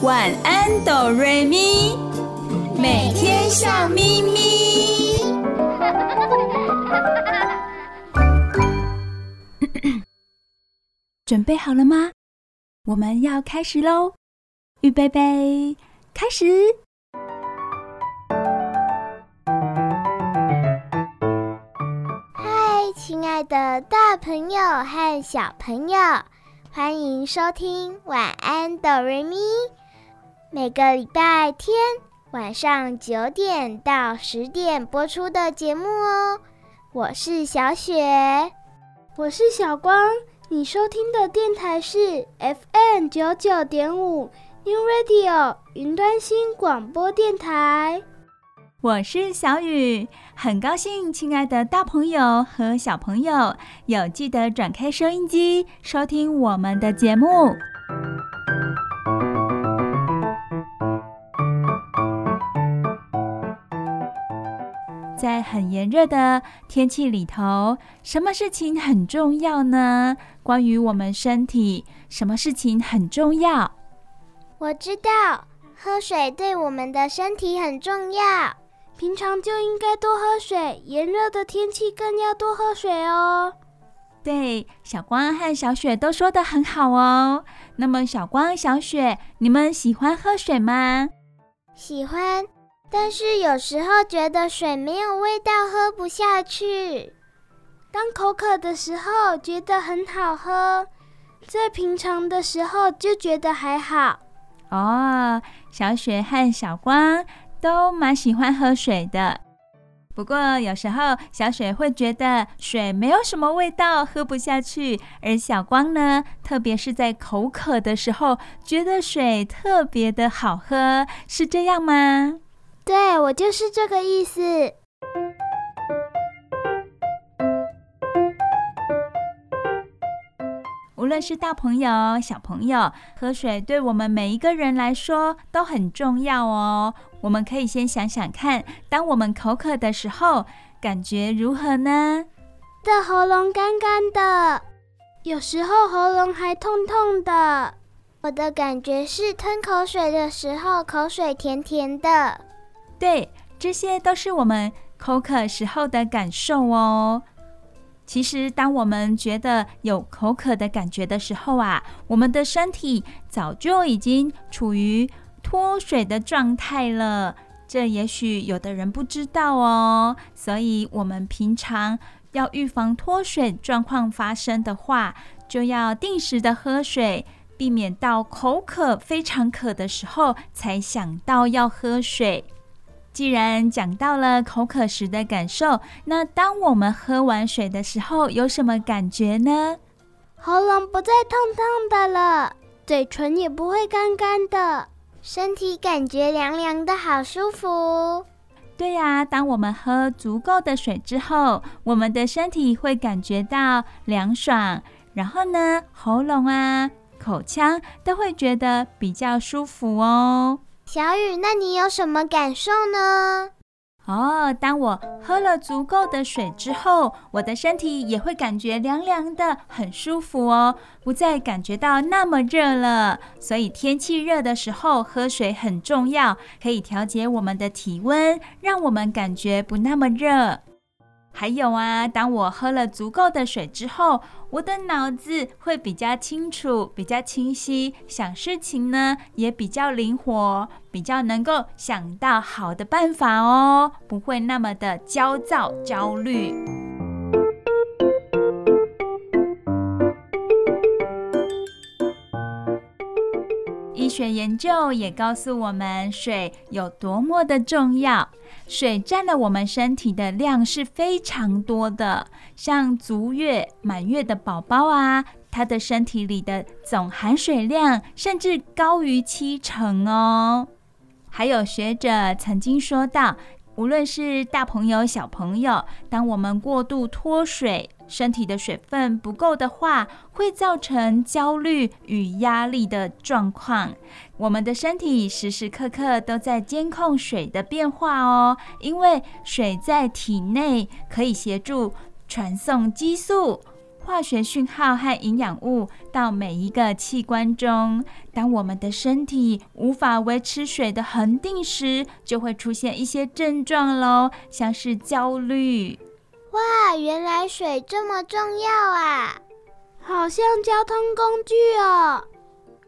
晚安，哆瑞咪，每天笑眯眯。准备好了吗？我们要开始喽！预备备，开始！嗨，亲爱的大朋友和小朋友，欢迎收听晚安哆瑞咪。每个礼拜天晚上九点到十点播出的节目哦。我是小雪，我是小光。你收听的电台是 FM 九九点五 New Radio 云端新广播电台。我是小雨，很高兴，亲爱的大朋友和小朋友有记得转开收音机收听我们的节目。在很炎热的天气里头，什么事情很重要呢？关于我们身体，什么事情很重要？我知道，喝水对我们的身体很重要。平常就应该多喝水，炎热的天气更要多喝水哦。对，小光和小雪都说得很好哦。那么，小光、小雪，你们喜欢喝水吗？喜欢。但是有时候觉得水没有味道，喝不下去。当口渴的时候觉得很好喝，在平常的时候就觉得还好。哦，小雪和小光都蛮喜欢喝水的。不过有时候小雪会觉得水没有什么味道，喝不下去。而小光呢，特别是在口渴的时候，觉得水特别的好喝，是这样吗？对，我就是这个意思。无论是大朋友、小朋友，喝水对我们每一个人来说都很重要哦。我们可以先想想看，当我们口渴的时候，感觉如何呢？的喉咙干干的，有时候喉咙还痛痛的。我的感觉是吞口水的时候，口水甜甜的。对，这些都是我们口渴时候的感受哦。其实，当我们觉得有口渴的感觉的时候啊，我们的身体早就已经处于脱水的状态了。这也许有的人不知道哦。所以，我们平常要预防脱水状况发生的话，就要定时的喝水，避免到口渴非常渴的时候才想到要喝水。既然讲到了口渴时的感受，那当我们喝完水的时候，有什么感觉呢？喉咙不再痛痛的了，嘴唇也不会干干的，身体感觉凉凉的，好舒服。对呀，当我们喝足够的水之后，我们的身体会感觉到凉爽，然后呢，喉咙啊、口腔都会觉得比较舒服哦。小雨，那你有什么感受呢？哦，当我喝了足够的水之后，我的身体也会感觉凉凉的，很舒服哦，不再感觉到那么热了。所以天气热的时候，喝水很重要，可以调节我们的体温，让我们感觉不那么热。还有啊，当我喝了足够的水之后，我的脑子会比较清楚、比较清晰，想事情呢也比较灵活，比较能够想到好的办法哦，不会那么的焦躁、焦虑。学研究也告诉我们，水有多么的重要。水占了我们身体的量是非常多的，像足月、满月的宝宝啊，他的身体里的总含水量甚至高于七成哦。还有学者曾经说到，无论是大朋友、小朋友，当我们过度脱水，身体的水分不够的话，会造成焦虑与压力的状况。我们的身体时时刻刻都在监控水的变化哦，因为水在体内可以协助传送激素、化学讯号和营养物到每一个器官中。当我们的身体无法维持水的恒定时，就会出现一些症状喽，像是焦虑。哇，原来水这么重要啊！好像交通工具哦，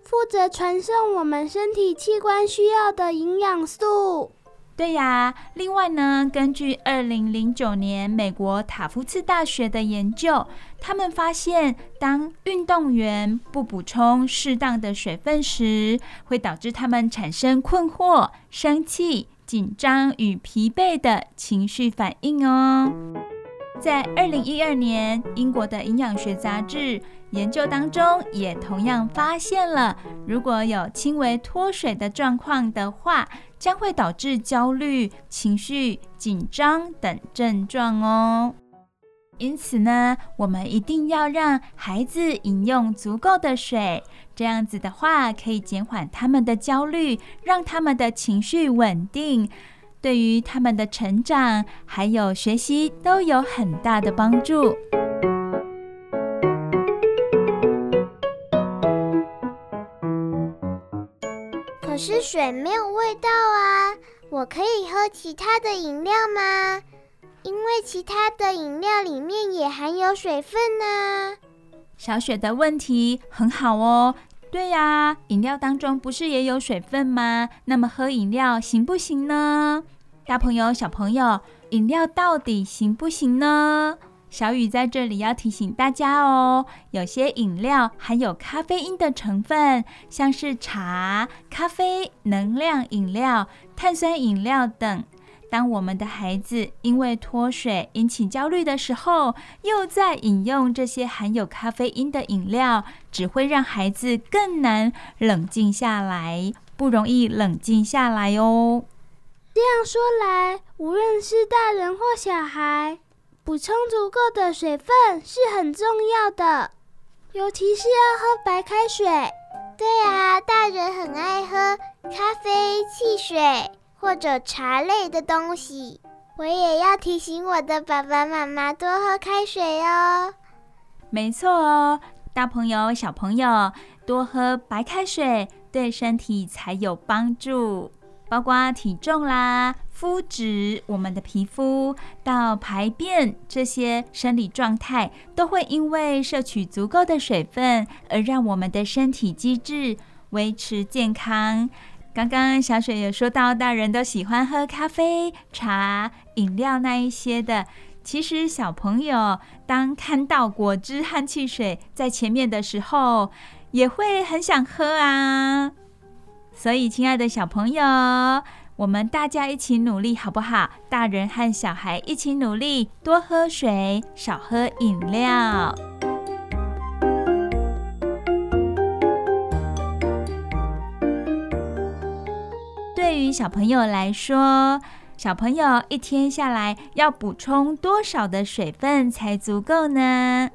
负责传送我们身体器官需要的营养素。对呀，另外呢，根据二零零九年美国塔夫茨大学的研究，他们发现，当运动员不补充适当的水分时，会导致他们产生困惑、生气、紧张与疲惫的情绪反应哦。在二零一二年，英国的营养学杂志研究当中，也同样发现了，如果有轻微脱水的状况的话，将会导致焦虑、情绪紧张等症状哦。因此呢，我们一定要让孩子饮用足够的水，这样子的话，可以减缓他们的焦虑，让他们的情绪稳定。对于他们的成长还有学习都有很大的帮助。可是水没有味道啊，我可以喝其他的饮料吗？因为其他的饮料里面也含有水分呢。小雪的问题很好哦。对呀，饮料当中不是也有水分吗？那么喝饮料行不行呢？大朋友、小朋友，饮料到底行不行呢？小雨在这里要提醒大家哦，有些饮料含有咖啡因的成分，像是茶、咖啡、能量饮料、碳酸饮料等。当我们的孩子因为脱水引起焦虑的时候，又在饮用这些含有咖啡因的饮料，只会让孩子更难冷静下来，不容易冷静下来哦。这样说来，无论是大人或小孩，补充足够的水分是很重要的，尤其是要喝白开水。对啊，大人很爱喝咖啡、汽水。或者茶类的东西，我也要提醒我的爸爸妈妈多喝开水哦。没错哦，大朋友、小朋友多喝白开水对身体才有帮助，包括体重啦、肤质、我们的皮肤到排便这些生理状态，都会因为摄取足够的水分而让我们的身体机制维持健康。刚刚小雪也说到，大人都喜欢喝咖啡、茶、饮料那一些的。其实小朋友当看到果汁和汽水在前面的时候，也会很想喝啊。所以，亲爱的小朋友，我们大家一起努力好不好？大人和小孩一起努力，多喝水，少喝饮料。小朋友来说，小朋友一天下来要补充多少的水分才足够呢？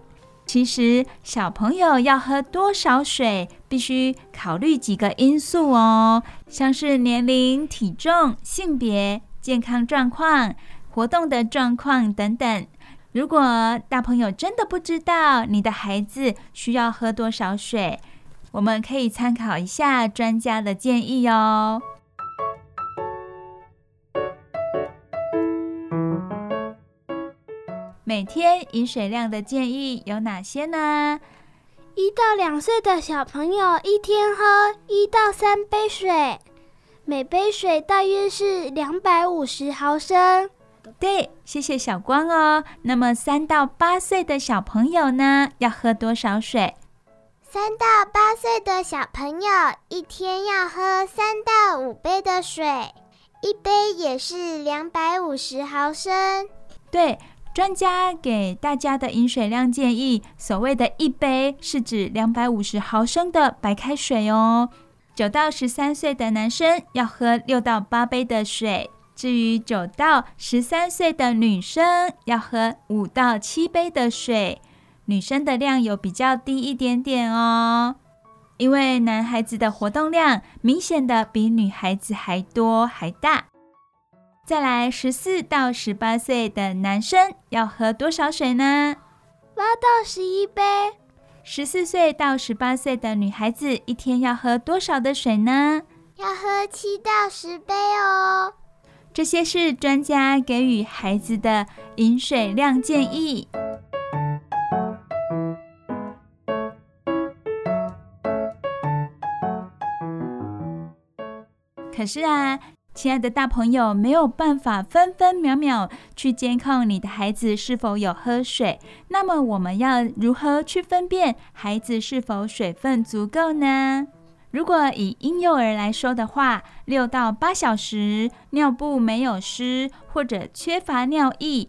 其实，小朋友要喝多少水，必须考虑几个因素哦，像是年龄、体重、性别、健康状况、活动的状况等等。如果大朋友真的不知道你的孩子需要喝多少水，我们可以参考一下专家的建议哦。每天饮水量的建议有哪些呢？一到两岁的小朋友一天喝一到三杯水，每杯水大约是两百五十毫升。对，谢谢小光哦。那么三到八岁的小朋友呢，要喝多少水？三到八岁的小朋友一天要喝三到五杯的水，一杯也是两百五十毫升。对。专家给大家的饮水量建议，所谓的一杯是指两百五十毫升的白开水哦。九到十三岁的男生要喝六到八杯的水，至于九到十三岁的女生要喝五到七杯的水。女生的量有比较低一点点哦，因为男孩子的活动量明显的比女孩子还多还大。再来，十四到十八岁的男生要喝多少水呢？八到十一杯。十四岁到十八岁的女孩子一天要喝多少的水呢？要喝七到十杯哦。这些是专家给予孩子的饮水量建议。可是啊，亲爱的大朋友，没有办法分分秒秒去监控你的孩子是否有喝水。那么，我们要如何去分辨孩子是否水分足够呢？如果以婴幼儿来说的话，六到八小时尿布没有湿，或者缺乏尿液，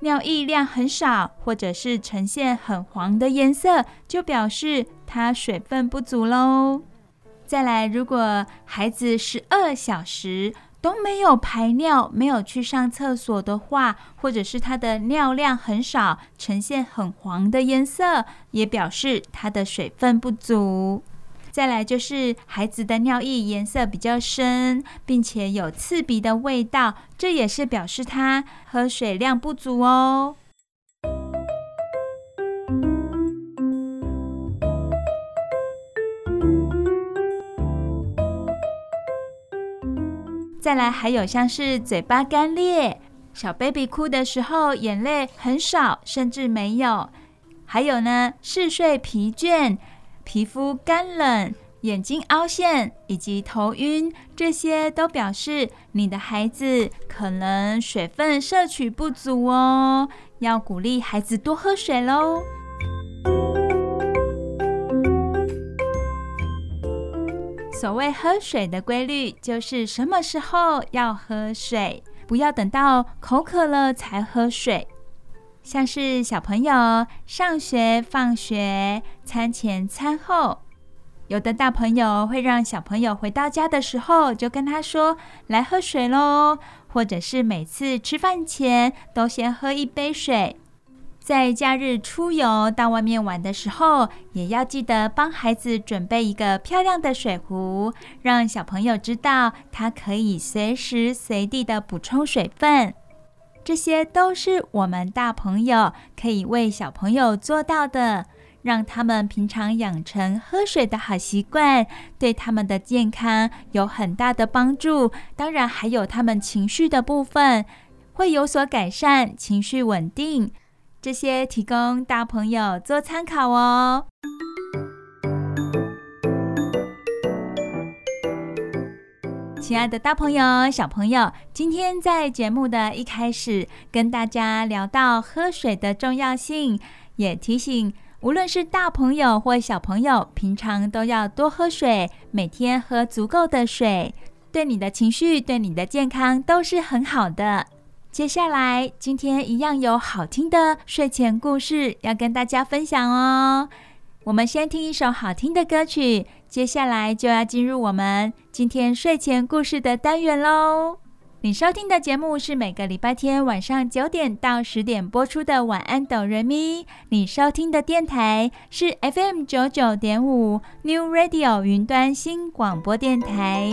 尿液量很少，或者是呈现很黄的颜色，就表示他水分不足喽。再来，如果孩子十二小时都没有排尿，没有去上厕所的话，或者是他的尿量很少，呈现很黄的颜色，也表示他的水分不足。再来就是孩子的尿液颜色比较深，并且有刺鼻的味道，这也是表示他喝水量不足哦。再来，还有像是嘴巴干裂，小 baby 哭的时候眼泪很少，甚至没有。还有呢，嗜睡、疲倦、皮肤干冷、眼睛凹陷以及头晕，这些都表示你的孩子可能水分摄取不足哦。要鼓励孩子多喝水喽。所谓喝水的规律，就是什么时候要喝水，不要等到口渴了才喝水。像是小朋友上学、放学、餐前、餐后，有的大朋友会让小朋友回到家的时候就跟他说：“来喝水喽。”或者是每次吃饭前都先喝一杯水。在假日出游到外面玩的时候，也要记得帮孩子准备一个漂亮的水壶，让小朋友知道他可以随时随地的补充水分。这些都是我们大朋友可以为小朋友做到的，让他们平常养成喝水的好习惯，对他们的健康有很大的帮助。当然，还有他们情绪的部分会有所改善，情绪稳定。这些提供大朋友做参考哦。亲爱的大朋友、小朋友，今天在节目的一开始跟大家聊到喝水的重要性，也提醒无论是大朋友或小朋友，平常都要多喝水，每天喝足够的水，对你的情绪、对你的健康都是很好的。接下来，今天一样有好听的睡前故事要跟大家分享哦。我们先听一首好听的歌曲，接下来就要进入我们今天睡前故事的单元喽。你收听的节目是每个礼拜天晚上九点到十点播出的《晚安，哆瑞咪》。你收听的电台是 FM 九九点五 New Radio 云端新广播电台。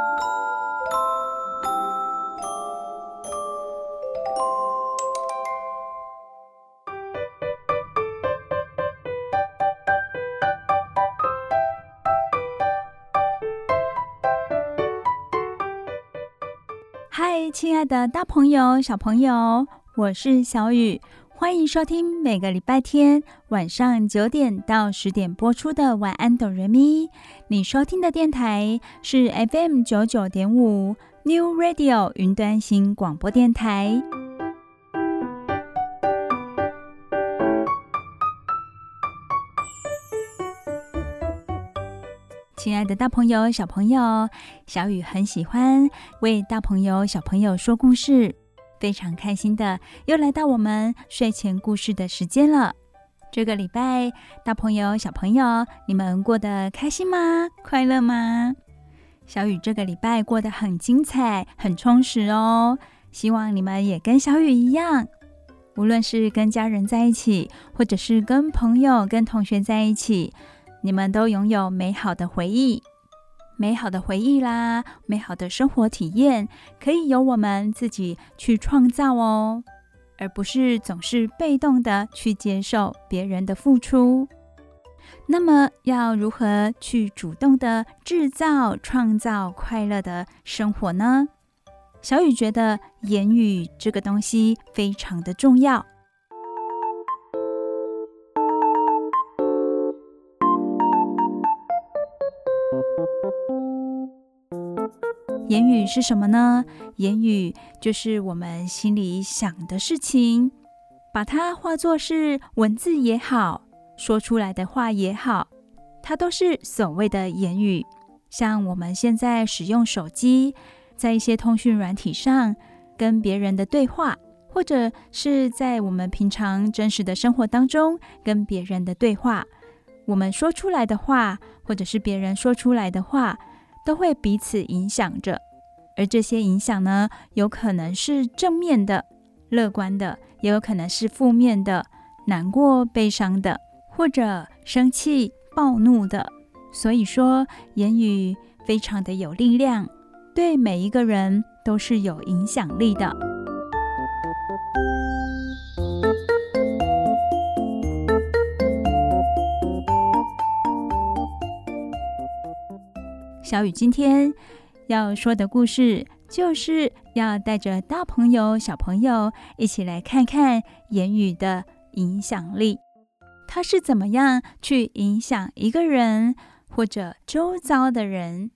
亲爱的大朋友、小朋友，我是小雨，欢迎收听每个礼拜天晚上九点到十点播出的《晚安，哆瑞咪》。你收听的电台是 FM 九九点五 New Radio 云端型广播电台。亲爱的大朋友、小朋友，小雨很喜欢为大朋友、小朋友说故事，非常开心的又来到我们睡前故事的时间了。这个礼拜，大朋友、小朋友，你们过得开心吗？快乐吗？小雨这个礼拜过得很精彩，很充实哦。希望你们也跟小雨一样，无论是跟家人在一起，或者是跟朋友、跟同学在一起，你们都拥有美好的回忆。美好的回忆啦，美好的生活体验，可以由我们自己去创造哦，而不是总是被动的去接受别人的付出。那么，要如何去主动的制造、创造快乐的生活呢？小雨觉得言语这个东西非常的重要。言语是什么呢？言语就是我们心里想的事情，把它化作是文字也好。说出来的话也好，它都是所谓的言语。像我们现在使用手机，在一些通讯软体上跟别人的对话，或者是在我们平常真实的生活当中跟别人的对话，我们说出来的话，或者是别人说出来的话，都会彼此影响着。而这些影响呢，有可能是正面的、乐观的，也有可能是负面的、难过、悲伤的。或者生气、暴怒的，所以说言语非常的有力量，对每一个人都是有影响力的。小雨今天要说的故事，就是要带着大朋友、小朋友一起来看看言语的影响力。他是怎么样去影响一个人或者周遭的人？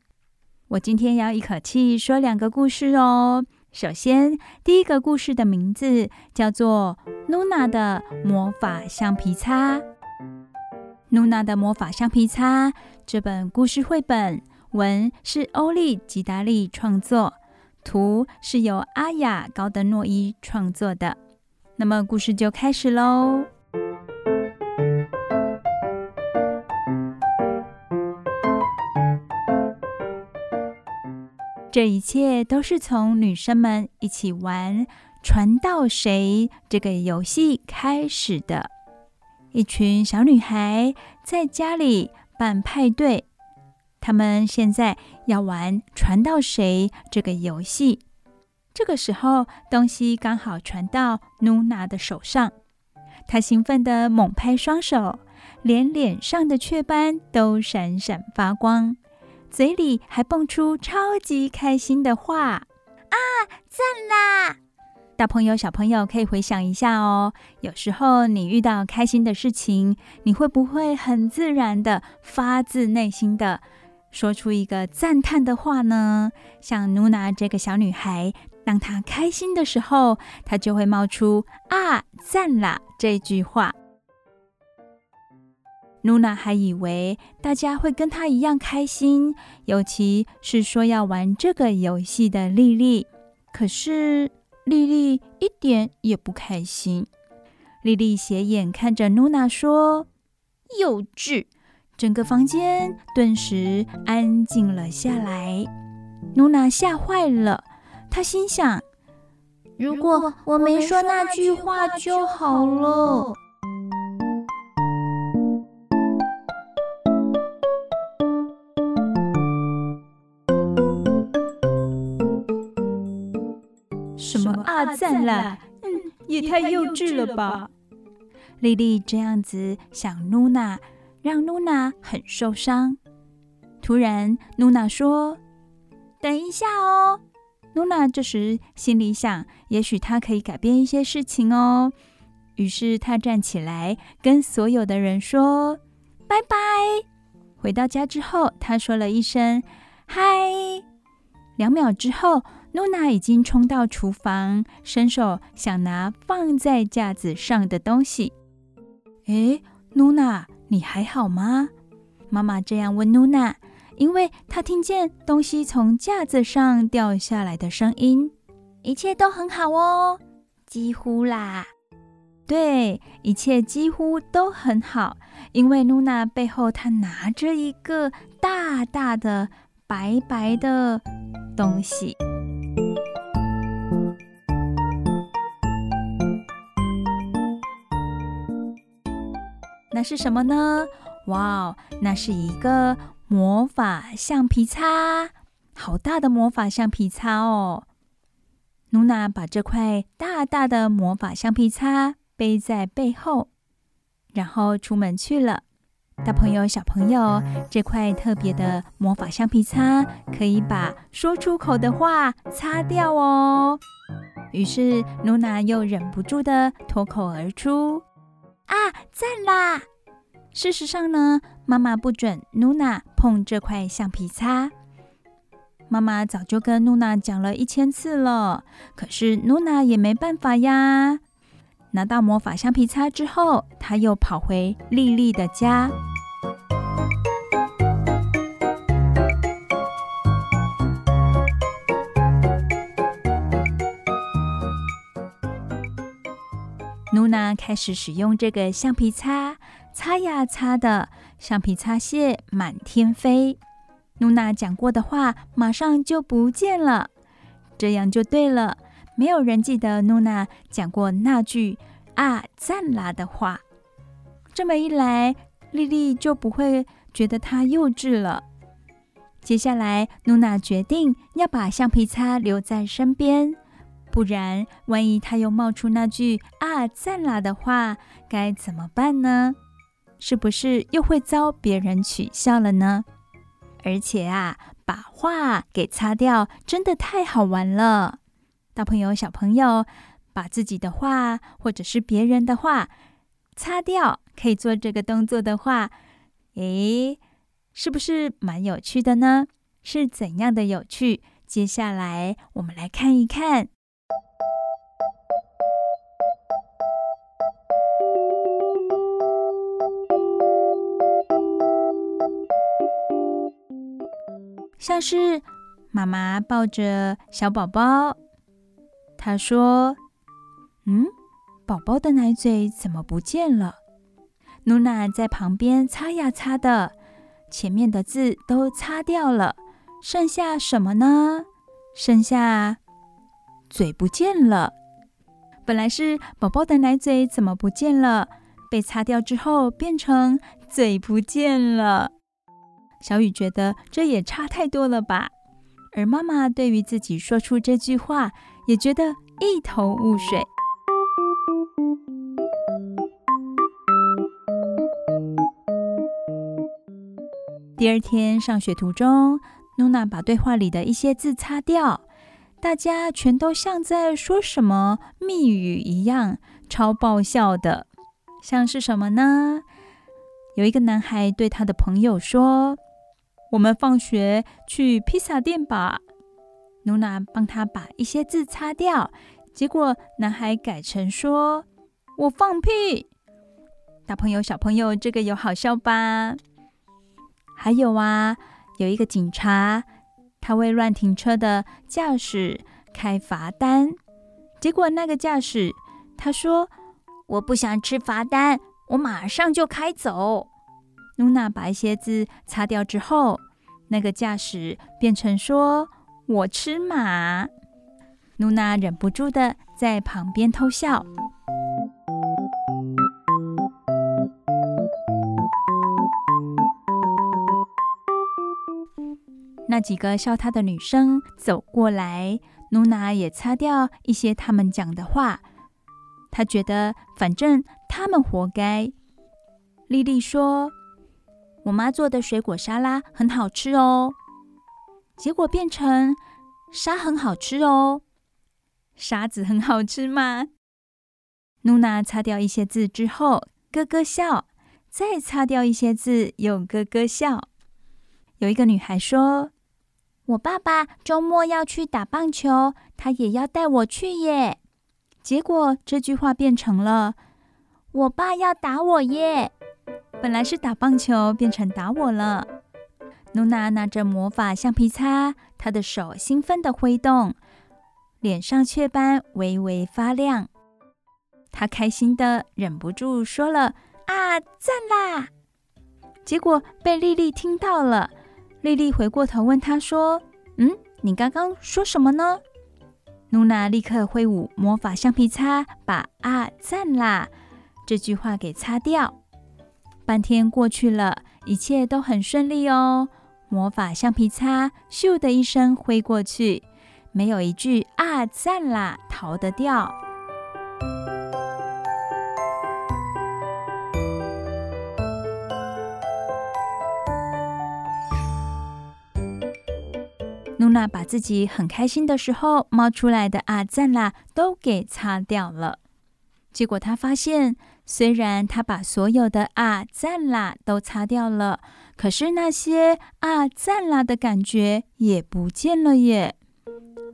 我今天要一口气说两个故事哦。首先，第一个故事的名字叫做《露娜的魔法橡皮擦》。露娜的魔法橡皮擦这本故事绘本，文是欧丽·吉达利创作，图是由阿雅·高德诺伊创作的。那么，故事就开始喽。这一切都是从女生们一起玩“传到谁”这个游戏开始的。一群小女孩在家里办派对，她们现在要玩“传到谁”这个游戏。这个时候，东西刚好传到露娜的手上，她兴奋地猛拍双手，连脸上的雀斑都闪闪发光。嘴里还蹦出超级开心的话啊！赞啦！大朋友、小朋友可以回想一下哦。有时候你遇到开心的事情，你会不会很自然的发自内心的说出一个赞叹的话呢？像露娜这个小女孩，当她开心的时候，她就会冒出“啊，赞啦”这句话。露娜还以为大家会跟她一样开心，尤其是说要玩这个游戏的丽丽。可是丽丽一点也不开心。丽丽斜眼看着露娜说：“幼稚！”整个房间顿时安静了下来。露娜吓坏了，她心想：“如果我没说那句话就好了。”赞了，嗯，也太幼稚了吧！丽丽这样子想露娜，让露娜很受伤。突然，露娜说：“等一下哦。”露娜这时心里想：“也许她可以改变一些事情哦。”于是她站起来，跟所有的人说：“拜拜。”回到家之后，她说了一声：“嗨。”两秒之后。露娜已经冲到厨房，伸手想拿放在架子上的东西。诶，露娜，你还好吗？妈妈这样问露娜，因为她听见东西从架子上掉下来的声音。一切都很好哦，几乎啦。对，一切几乎都很好，因为露娜背后她拿着一个大大的白白的东西。那是什么呢？哇哦，那是一个魔法橡皮擦，好大的魔法橡皮擦哦！露娜把这块大大的魔法橡皮擦背在背后，然后出门去了。大朋友、小朋友，这块特别的魔法橡皮擦可以把说出口的话擦掉哦。于是露娜又忍不住的脱口而出。啊，赞啦！事实上呢，妈妈不准露娜碰这块橡皮擦。妈妈早就跟露娜讲了一千次了，可是露娜也没办法呀。拿到魔法橡皮擦之后，她又跑回莉莉的家。露娜开始使用这个橡皮擦，擦呀擦的，橡皮擦屑满天飞。露娜讲过的话马上就不见了，这样就对了。没有人记得露娜讲过那句“啊，赞啦”的话。这么一来，莉莉就不会觉得她幼稚了。接下来，露娜决定要把橡皮擦留在身边。不然，万一他又冒出那句“啊，赞啦”的话，该怎么办呢？是不是又会遭别人取笑了呢？而且啊，把话给擦掉，真的太好玩了。大朋友、小朋友，把自己的话或者是别人的话擦掉，可以做这个动作的话，诶，是不是蛮有趣的呢？是怎样的有趣？接下来我们来看一看。像是妈妈抱着小宝宝，她说：“嗯，宝宝的奶嘴怎么不见了？”露娜在旁边擦呀擦的，前面的字都擦掉了，剩下什么呢？剩下嘴不见了。本来是宝宝的奶嘴怎么不见了？被擦掉之后变成嘴不见了。小雨觉得这也差太多了吧，而妈妈对于自己说出这句话也觉得一头雾水。第二天上学途中，露娜把对话里的一些字擦掉，大家全都像在说什么密语一样，超爆笑的。像是什么呢？有一个男孩对他的朋友说。我们放学去披萨店吧。露娜帮他把一些字擦掉，结果男孩改成说：“我放屁。”大朋友、小朋友，这个有好笑吧？还有啊，有一个警察，他为乱停车的驾驶开罚单，结果那个驾驶他说：“我不想吃罚单，我马上就开走。”露娜把一些字擦掉之后，那个驾驶变成说：“我吃马。”露娜忍不住的在旁边偷笑。那几个笑他的女生走过来，露娜也擦掉一些他们讲的话。她觉得反正他们活该。丽丽说。我妈做的水果沙拉很好吃哦，结果变成沙很好吃哦，沙子很好吃吗？露娜擦掉一些字之后，咯咯笑，再擦掉一些字，又咯咯笑。有一个女孩说：“我爸爸周末要去打棒球，他也要带我去耶。”结果这句话变成了：“我爸要打我耶。”本来是打棒球，变成打我了。露娜拿着魔法橡皮擦，她的手兴奋地挥动，脸上雀斑微微发亮。她开心的忍不住说了：“啊，赞啦！”结果被丽丽听到了，莉莉回过头问他说：“嗯，你刚刚说什么呢？”露娜立刻挥舞魔法橡皮擦，把“啊，赞啦”这句话给擦掉。半天过去了，一切都很顺利哦。魔法橡皮擦咻的一声挥过去，没有一句“啊，赞啦”逃得掉。娜把自己很开心的时候冒出来的“啊，赞啦”都给擦掉了。结果他发现，虽然他把所有的“啊，赞啦”都擦掉了，可是那些“啊，赞啦”的感觉也不见了耶。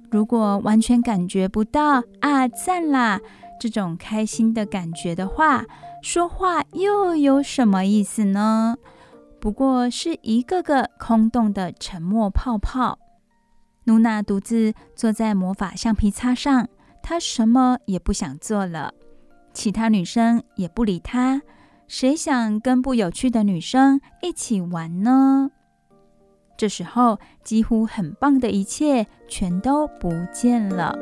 如果完全感觉不到“啊，赞啦”这种开心的感觉的话，说话又有什么意思呢？不过是一个个空洞的沉默泡泡。露娜独自坐在魔法橡皮擦上，她什么也不想做了。其他女生也不理她，谁想跟不有趣的女生一起玩呢？这时候，几乎很棒的一切全都不见了。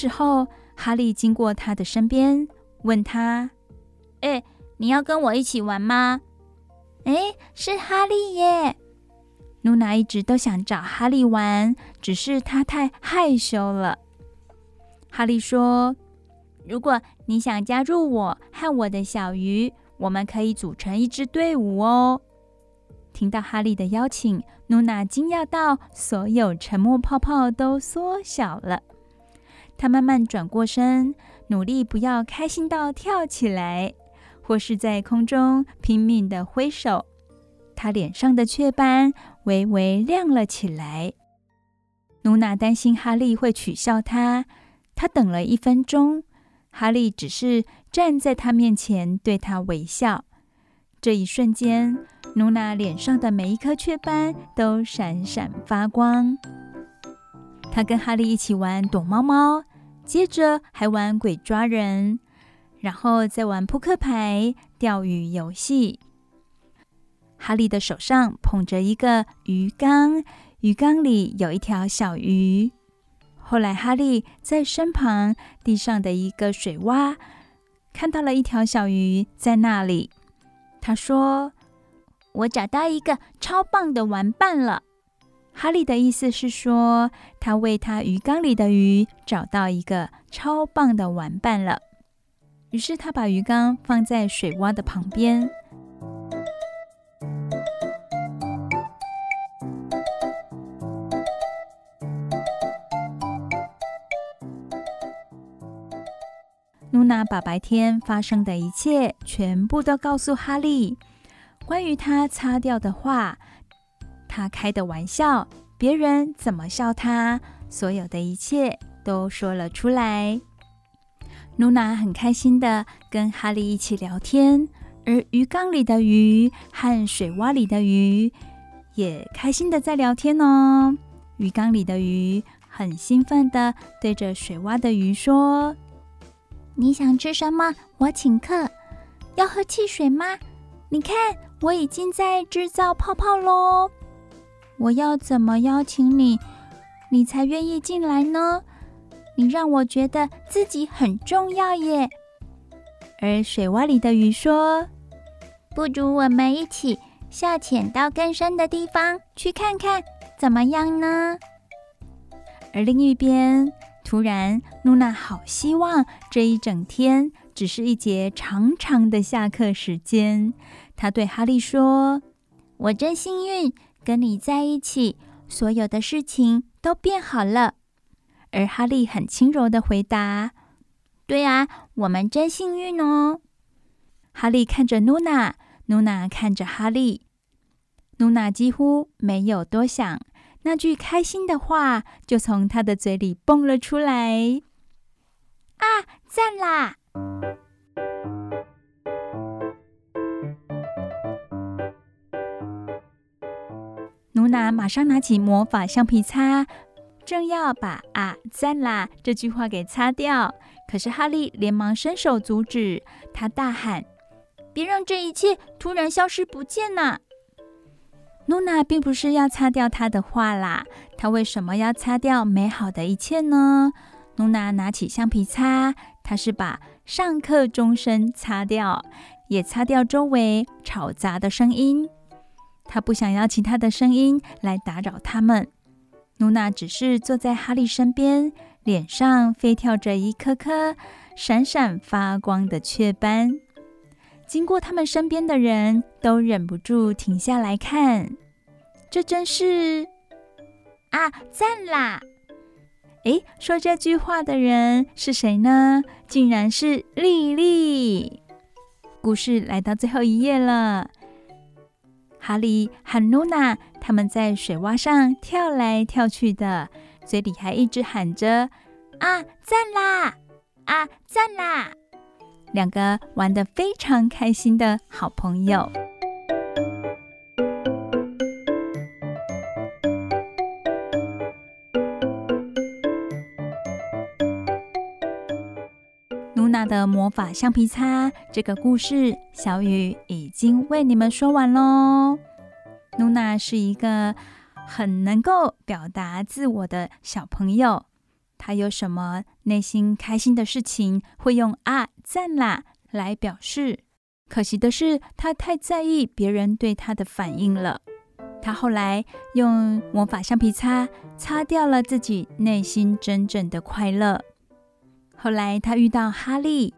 时候，哈利经过他的身边，问他：“哎，你要跟我一起玩吗？”“哎，是哈利耶！”露娜一直都想找哈利玩，只是他太害羞了。哈利说：“如果你想加入我和我的小鱼，我们可以组成一支队伍哦。”听到哈利的邀请，露娜惊讶到所有沉默泡泡都缩小了。他慢慢转过身，努力不要开心到跳起来，或是在空中拼命地挥手。他脸上的雀斑微微亮了起来。噜娜担心哈利会取笑他，他等了一分钟，哈利只是站在他面前对他微笑。这一瞬间，噜娜脸上的每一颗雀斑都闪闪发光。他跟哈利一起玩躲猫猫。接着还玩鬼抓人，然后再玩扑克牌、钓鱼游戏。哈利的手上捧着一个鱼缸，鱼缸里有一条小鱼。后来，哈利在身旁地上的一个水洼看到了一条小鱼在那里。他说：“我找到一个超棒的玩伴了。”哈利的意思是说，他为他鱼缸里的鱼找到一个超棒的玩伴了。于是他把鱼缸放在水洼的旁边。露娜把白天发生的一切全部都告诉哈利，关于他擦掉的画。他开的玩笑，别人怎么笑他，所有的一切都说了出来。露娜很开心的跟哈利一起聊天，而鱼缸里的鱼和水洼里的鱼也开心的在聊天哦。鱼缸里的鱼很兴奋的对着水洼的鱼说：“你想吃什么？我请客。要喝汽水吗？你看，我已经在制造泡泡喽。”我要怎么邀请你，你才愿意进来呢？你让我觉得自己很重要耶。而水洼里的鱼说：“不如我们一起下潜到更深的地方去看看，怎么样呢？”而另一边，突然，露娜好希望这一整天只是一节长长的下课时间。她对哈利说：“我真幸运。”跟你在一起，所有的事情都变好了。而哈利很轻柔的回答：“对啊，我们真幸运哦。”哈利看着露娜，露娜看着哈利，露娜几乎没有多想，那句开心的话就从她的嘴里蹦了出来：“啊，赞啦！”娜马上拿起魔法橡皮擦，正要把“啊，赞啦”这句话给擦掉，可是哈利连忙伸手阻止，他大喊：“别让这一切突然消失不见呐！”露娜并不是要擦掉他的话啦，她为什么要擦掉美好的一切呢？露娜拿起橡皮擦，她是把上课钟声擦掉，也擦掉周围吵杂的声音。他不想要其他的声音来打扰他们。露娜只是坐在哈利身边，脸上飞跳着一颗颗闪闪发光的雀斑。经过他们身边的人都忍不住停下来看，这真是啊，赞啦！诶，说这句话的人是谁呢？竟然是莉莉。故事来到最后一页了，哈利和露娜他们在水洼上跳来跳去的，嘴里还一直喊着啊，赞啦！啊，赞啦！两个玩得非常开心的好朋友。魔法橡皮擦这个故事，小雨已经为你们说完喽。露娜是一个很能够表达自我的小朋友。他有什么内心开心的事情，会用啊赞啦来表示。可惜的是，他太在意别人对他的反应了。他后来用魔法橡皮擦擦掉了自己内心真正的快乐。后来他遇到哈利，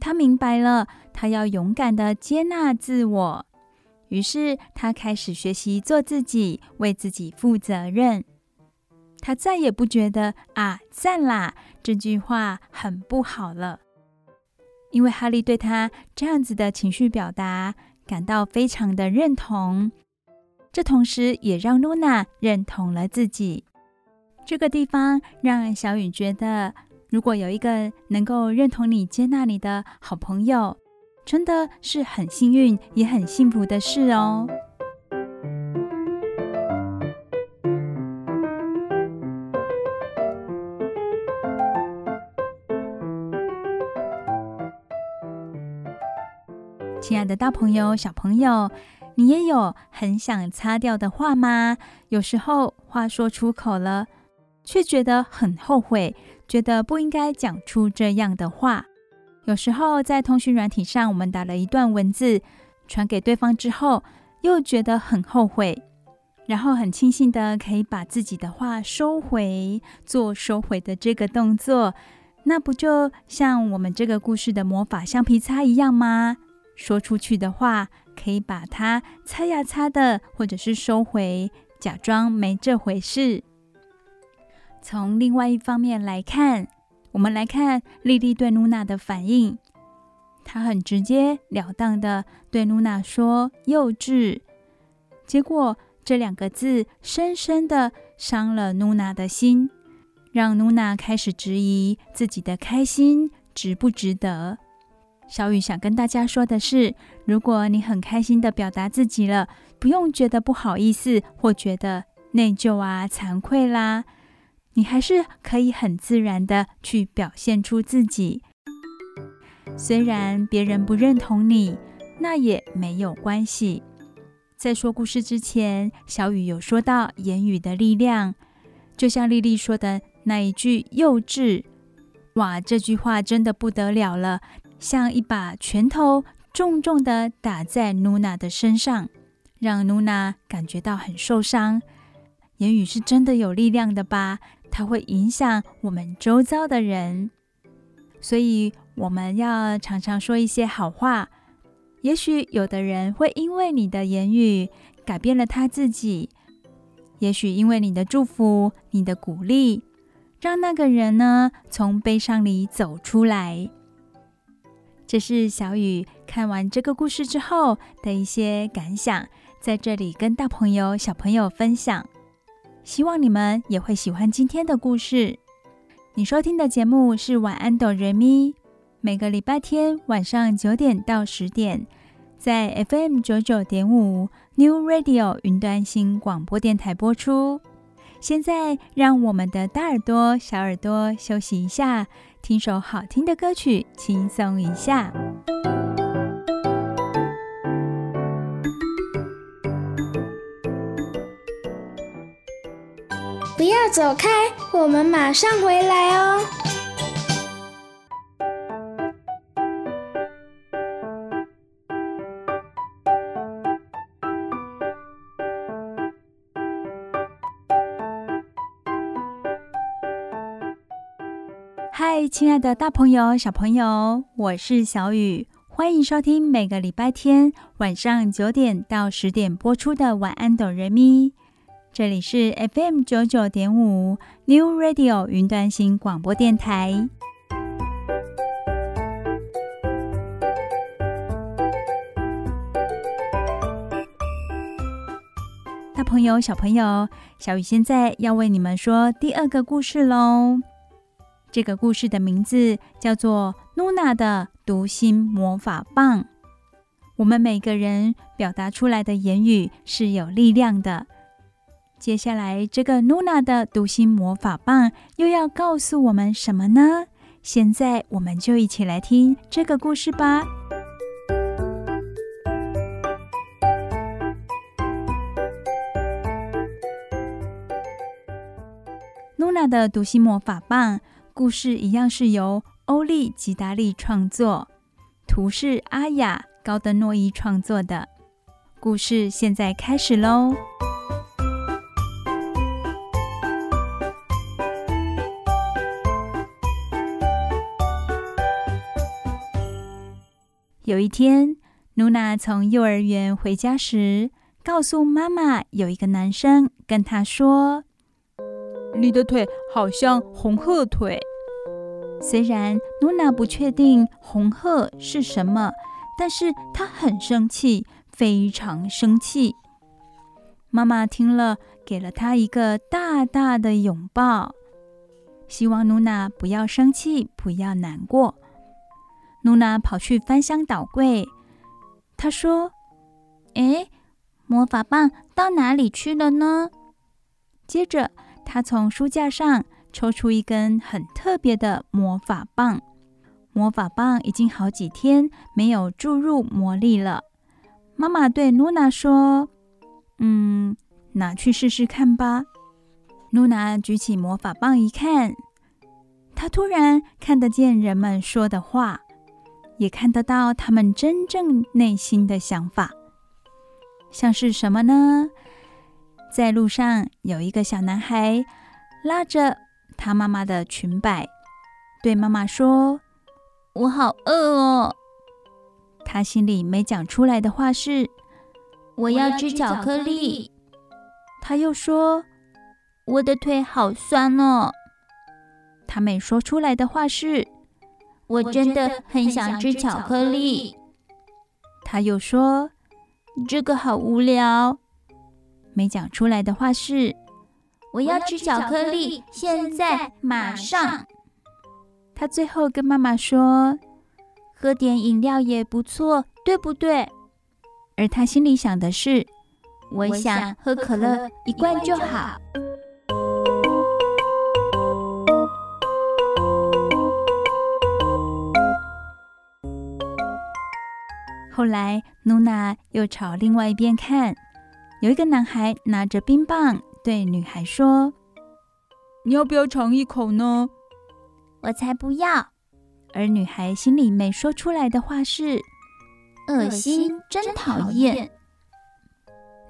他明白了，他要勇敢的接纳自我。于是他开始学习做自己，为自己负责任。他再也不觉得啊，赞啦这句话很不好了，因为哈利对他这样子的情绪表达感到非常的认同，这同时也让露娜认同了自己。这个地方让小雨觉得，如果有一个能够认同你、接纳你的好朋友，真的是很幸运也很幸福的事哦。亲爱的大朋友、小朋友，你也有很想擦掉的话吗？有时候话说出口了，却觉得很后悔，觉得不应该讲出这样的话。有时候在通讯软体上，我们打了一段文字传给对方之后，又觉得很后悔，然后很庆幸的可以把自己的话收回，做收回的这个动作，那不就像我们这个故事的魔法橡皮擦一样吗？说出去的话，可以把它擦呀擦的，或者是收回，假装没这回事。从另外一方面来看，我们来看莉莉对露娜的反应，她很直接了当的对露娜说“幼稚”，结果这两个字深深的伤了露娜的心，让露娜开始质疑自己的开心值不值得。小雨想跟大家说的是，如果你很开心的表达自己了，不用觉得不好意思或觉得内疚啊、惭愧啦，你还是可以很自然的去表现出自己。虽然别人不认同你，那也没有关系。在说故事之前，小雨有说到言语的力量，就像莉莉说的那一句“幼稚”，哇，这句话真的不得了了。像一把拳头重重地打在露娜的身上，让露娜感觉到很受伤。言语是真的有力量的吧？它会影响我们周遭的人，所以我们要常常说一些好话。也许有的人会因为你的言语改变了他自己，也许因为你的祝福、你的鼓励，让那个人呢从悲伤里走出来。这是小雨看完这个故事之后的一些感想，在这里跟大朋友、小朋友分享。希望你们也会喜欢今天的故事。你收听的节目是《晚安，哆瑞咪》，每个礼拜天晚上九点到十点，在 FM 九九点五 New Radio 云端新广播电台播出。现在，让我们的大耳朵、小耳朵休息一下，听首好听的歌曲，轻松一下。不要走开，我们马上回来哦。嗨，亲爱的大朋友、小朋友，我是小雨，欢迎收听每个礼拜天晚上九点到十点播出的《晚安，哆瑞咪》。这里是 FM 九九点五 New Radio 云端新广播电台。大朋友、小朋友，小雨现在要为你们说第二个故事喽。这个故事的名字叫做《露娜的读心魔法棒》。我们每个人表达出来的言语是有力量的。接下来，这个噜那的读心魔法棒又要告诉我们什么呢？现在，我们就一起来听这个故事吧。Nuna 的读心魔法棒故事一样是由欧利吉达利创作，图是阿雅高德诺伊创作的。故事现在开始喽。有一天，露娜从幼儿园回家时，告诉妈妈，有一个男生跟她说：“你的腿好像红鹤腿。”虽然露娜不确定红鹤是什么，但是她很生气，非常生气。妈妈听了，给了她一个大大的拥抱，希望露娜不要生气，不要难过。露娜跑去翻箱倒柜，她说：“哎，魔法棒到哪里去了呢？”接着，她从书架上抽出一根很特别的魔法棒。魔法棒已经好几天没有注入魔力了。妈妈对露娜说：“嗯，拿去试试看吧。”露娜举起魔法棒一看，她突然看得见人们说的话。也看得到他们真正内心的想法，像是什么呢？在路上有一个小男孩拉着他妈妈的裙摆，对妈妈说：“我好饿哦。”他心里没讲出来的话是：“我要吃巧克力。”他又说：“我的腿好酸哦。”他没说出来的话是。我真的很想吃巧克力。他又说：“这个好无聊。”没讲出来的话是：“我要吃巧克力，现在马上。”他最后跟妈妈说：“喝点饮料也不错，对不对？”而他心里想的是：“我想喝可乐，一罐就好。”后来，露娜又朝另外一边看，有一个男孩拿着冰棒对女孩说：“你要不要尝一口呢？”“我才不要！”而女孩心里没说出来的话是：“恶心，真讨厌。”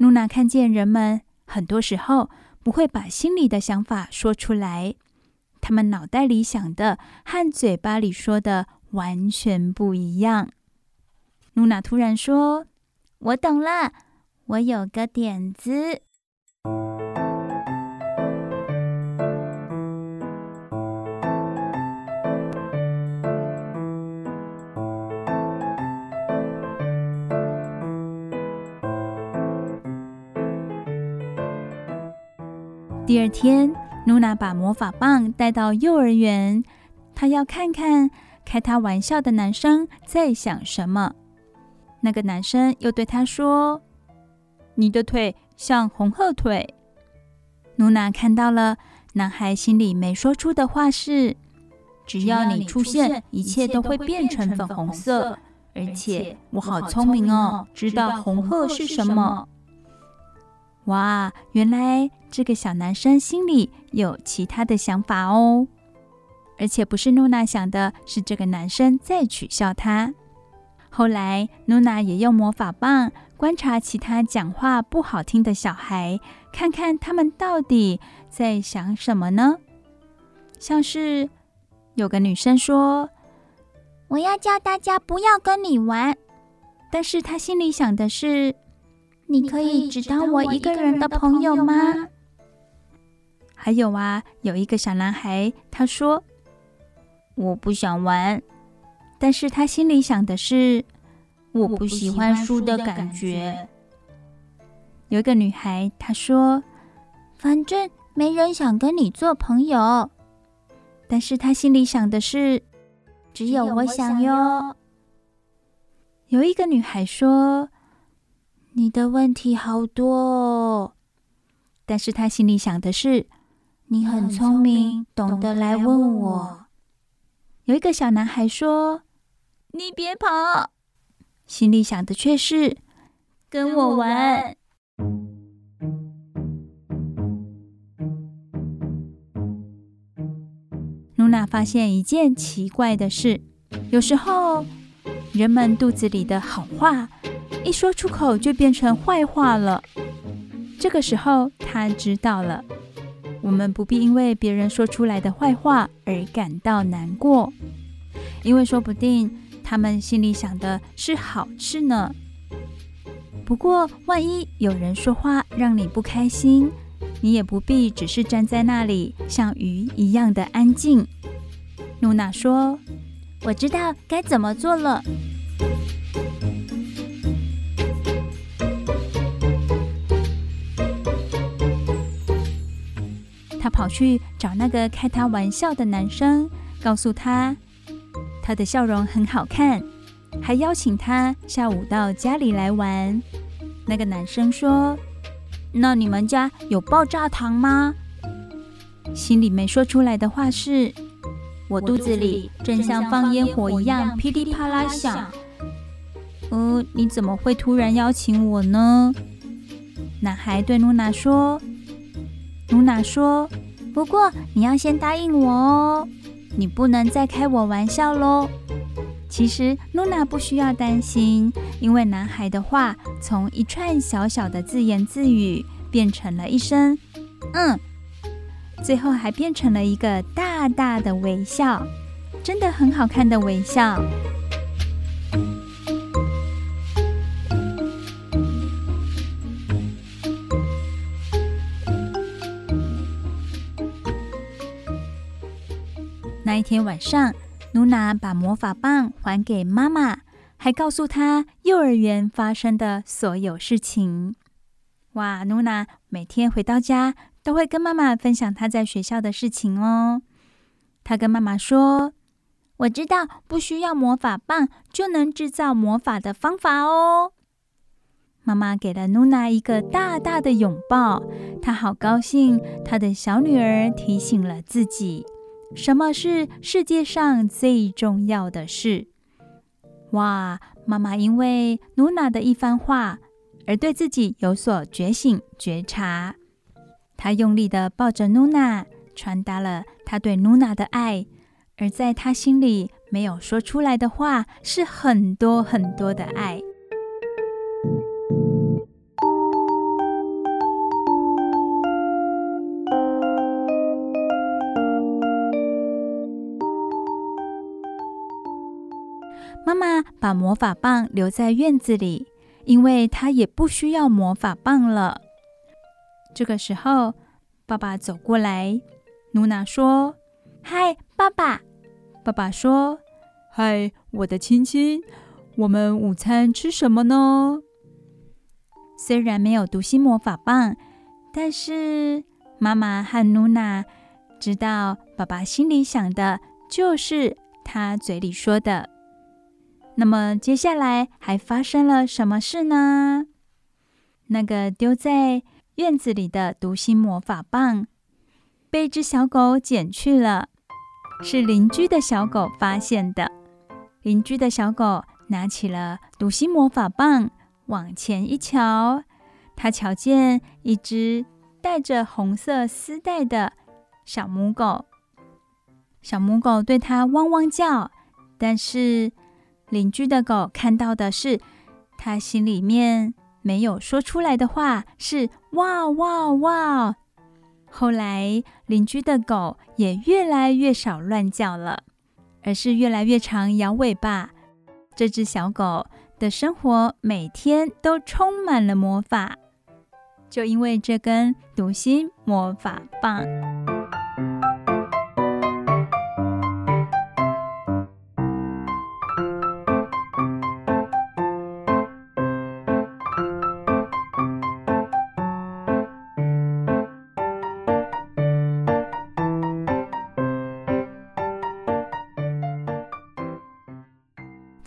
露娜看见人们很多时候不会把心里的想法说出来，他们脑袋里想的和嘴巴里说的完全不一样。露娜突然说：“我懂了，我有个点子。”第二天，露娜把魔法棒带到幼儿园，她要看看开她玩笑的男生在想什么。那个男生又对他说：“你的腿像红鹤腿。”露娜看到了，男孩心里没说出的话是：“只要你出现，一切都会变成粉红色。而且我好聪明哦，知道红鹤是什么。”哇，原来这个小男生心里有其他的想法哦，而且不是露娜想的，是这个男生在取笑他。后来，露娜也用魔法棒观察其他讲话不好听的小孩，看看他们到底在想什么呢？像是有个女生说：“我要叫大家不要跟你玩。”但是她心里想的是。你可以只当我一个人的朋友吗？还有啊，有一个小男孩，他说：“我不想玩。”但是他心里想的是：“我不喜欢输的感觉。”有一个女孩，她说：“反正没人想跟你做朋友。”但是她心里想的是：“只有我想哟。”有一个女孩说。你的问题好多哦，但是他心里想的是，你很聪明，懂得来问我。有一个小男孩说：“你别跑。”心里想的却是，跟我玩。露娜发现一件奇怪的事，有时候人们肚子里的好话。一说出口就变成坏话了。这个时候，她知道了，我们不必因为别人说出来的坏话而感到难过，因为说不定他们心里想的是好事呢。不过，万一有人说话让你不开心，你也不必只是站在那里像鱼一样的安静。露娜说：“我知道该怎么做了。”他跑去找那个开他玩笑的男生，告诉他他的笑容很好看，还邀请他下午到家里来玩。那个男生说：“那你们家有爆炸糖吗？”心里没说出来的话是：“我肚子里正像放烟火一样噼里啪啦响。”呃，你怎么会突然邀请我呢？男孩对露娜说。露娜说：“不过你要先答应我哦，你不能再开我玩笑喽。”其实露娜不需要担心，因为男孩的话从一串小小的自言自语变成了一声“嗯”，最后还变成了一个大大的微笑，真的很好看的微笑。那一天晚上，露娜把魔法棒还给妈妈，还告诉她幼儿园发生的所有事情。哇，露娜每天回到家都会跟妈妈分享她在学校的事情哦。她跟妈妈说：“我知道不需要魔法棒就能制造魔法的方法哦。”妈妈给了露娜一个大大的拥抱，她好高兴，她的小女儿提醒了自己。什么是世界上最重要的事？哇！妈妈因为露娜的一番话而对自己有所觉醒、觉察。她用力的抱着露娜，传达了她对露娜的爱。而在她心里没有说出来的话，是很多很多的爱。妈妈把魔法棒留在院子里，因为她也不需要魔法棒了。这个时候，爸爸走过来，露娜说：“嗨，爸爸。”爸爸说：“嗨，我的亲亲，我们午餐吃什么呢？”虽然没有读心魔法棒，但是妈妈和露娜知道，爸爸心里想的就是他嘴里说的。那么接下来还发生了什么事呢？那个丢在院子里的读心魔法棒被一只小狗捡去了，是邻居的小狗发现的。邻居的小狗拿起了读心魔法棒，往前一瞧，他瞧见一只带着红色丝带的小母狗。小母狗对它汪汪叫，但是邻居的狗看到的是，它心里面没有说出来的话是哇哇哇。后来邻居的狗也越来越少乱叫了，而是越来越常摇尾巴。这只小狗的生活每天都充满了魔法，就因为这根读心魔法棒。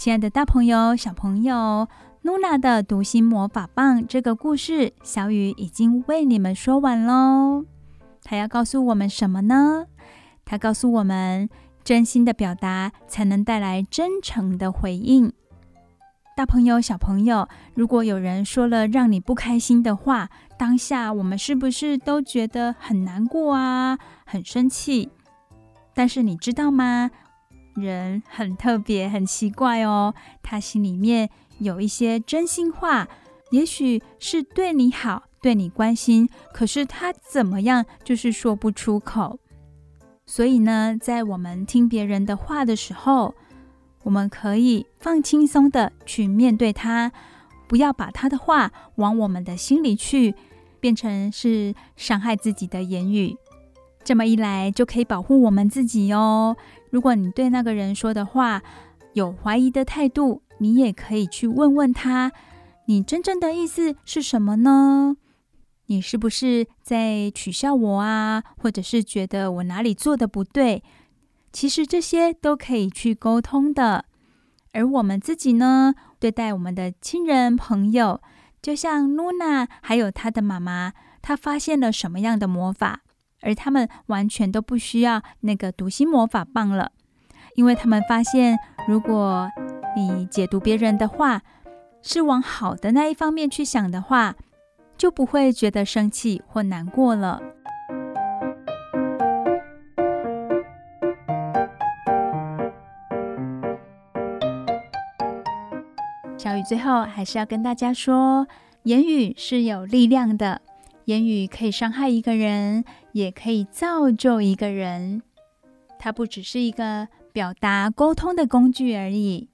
亲爱的大朋友、小朋友，露娜的读心魔法棒这个故事，小雨已经为你们说完喽。他要告诉我们什么呢？他告诉我们，真心的表达才能带来真诚的回应。大朋友、小朋友，如果有人说了让你不开心的话，当下我们是不是都觉得很难过啊，很生气？但是你知道吗？人很特别，很奇怪哦。他心里面有一些真心话，也许是对你好，对你关心，可是他怎么样就是说不出口。所以呢，在我们听别人的话的时候，我们可以放轻松的去面对他，不要把他的话往我们的心里去，变成是伤害自己的言语。这么一来，就可以保护我们自己哦。如果你对那个人说的话有怀疑的态度，你也可以去问问他，你真正的意思是什么呢？你是不是在取笑我啊？或者是觉得我哪里做的不对？其实这些都可以去沟通的。而我们自己呢，对待我们的亲人朋友，就像露娜还有她的妈妈，她发现了什么样的魔法？而他们完全都不需要那个读心魔法棒了，因为他们发现，如果你解读别人的话，是往好的那一方面去想的话，就不会觉得生气或难过了。小雨最后还是要跟大家说，言语是有力量的。言语可以伤害一个人，也可以造就一个人。它不只是一个表达沟通的工具而已。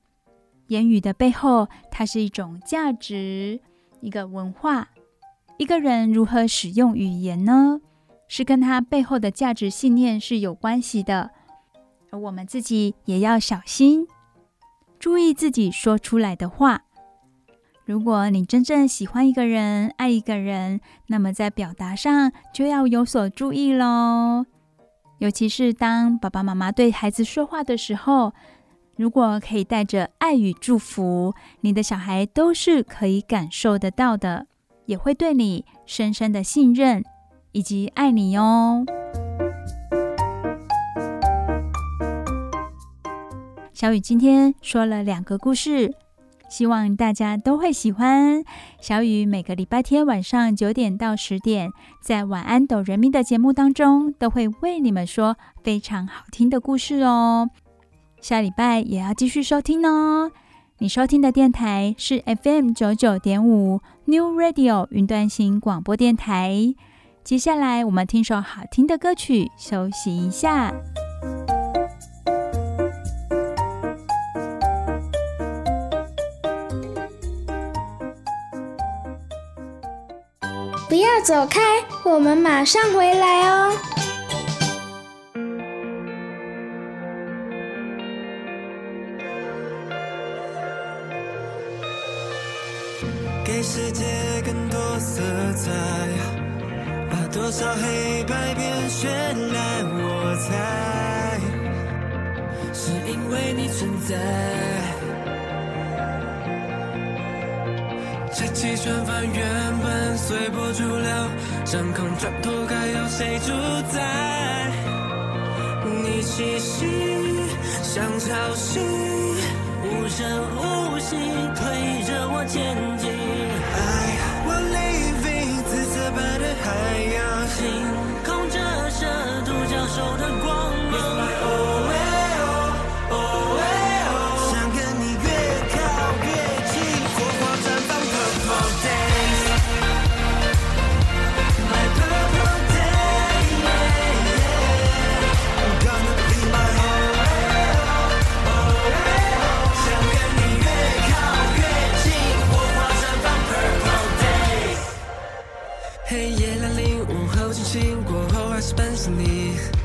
言语的背后，它是一种价值，一个文化。一个人如何使用语言呢？是跟他背后的价值信念是有关系的。而我们自己也要小心，注意自己说出来的话。如果你真正喜欢一个人、爱一个人，那么在表达上就要有所注意喽。尤其是当爸爸妈妈对孩子说话的时候，如果可以带着爱与祝福，你的小孩都是可以感受得到的，也会对你深深的信任以及爱你哦。小雨今天说了两个故事。希望大家都会喜欢。小雨每个礼拜天晚上九点到十点，在晚安哆瑞咪的节目当中，都会为你们说非常好听的故事哦。下礼拜也要继续收听哦。你收听的电台是 FM 九九点五 New Radio 云端新广播电台。接下来我们听首好听的歌曲，休息一下。要走开，我们马上回来哦。给世界更多色彩，把多少黑白变绚烂。我猜，是因为你存在。拆起船帆，原本随波逐流，掌控转头该由谁主宰？你气息像潮汐，无声无息推着我前进。I will leave 紫色般的海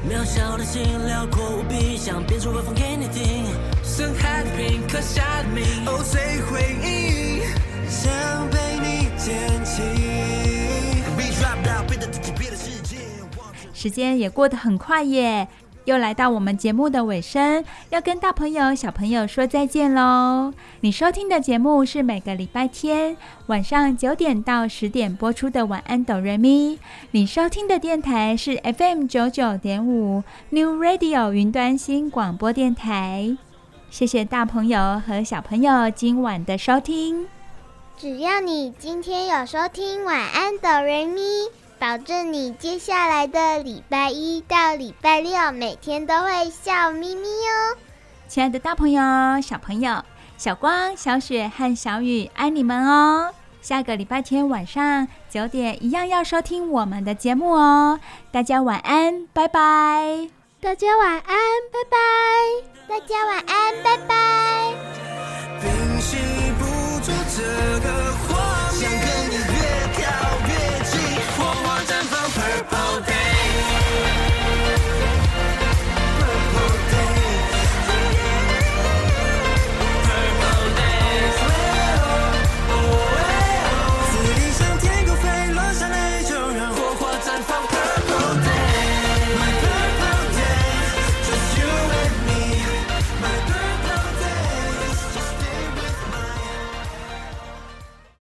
渺小的心，辽阔无比，想变出微风给你听。深海的冰，刻下的名，回忆，想被你捡起。时间也过得很快耶。又来到我们节目的尾声，要跟大朋友、小朋友说再见喽！你收听的节目是每个礼拜天晚上九点到十点播出的《晚安，哆瑞咪》。你收听的电台是 FM 九九点五 New Radio 云端新广播电台。谢谢大朋友和小朋友今晚的收听。只要你今天有收听《晚安，哆瑞咪》。保证你接下来的礼拜一到礼拜六每天都会笑眯眯哦！亲爱的大朋友、小朋友，小光、小雪和小雨爱你们哦！下个礼拜天晚上九点一样要收听我们的节目哦！大家晚安，拜拜！大家晚安，拜拜！大家晚安，拜拜！purple day.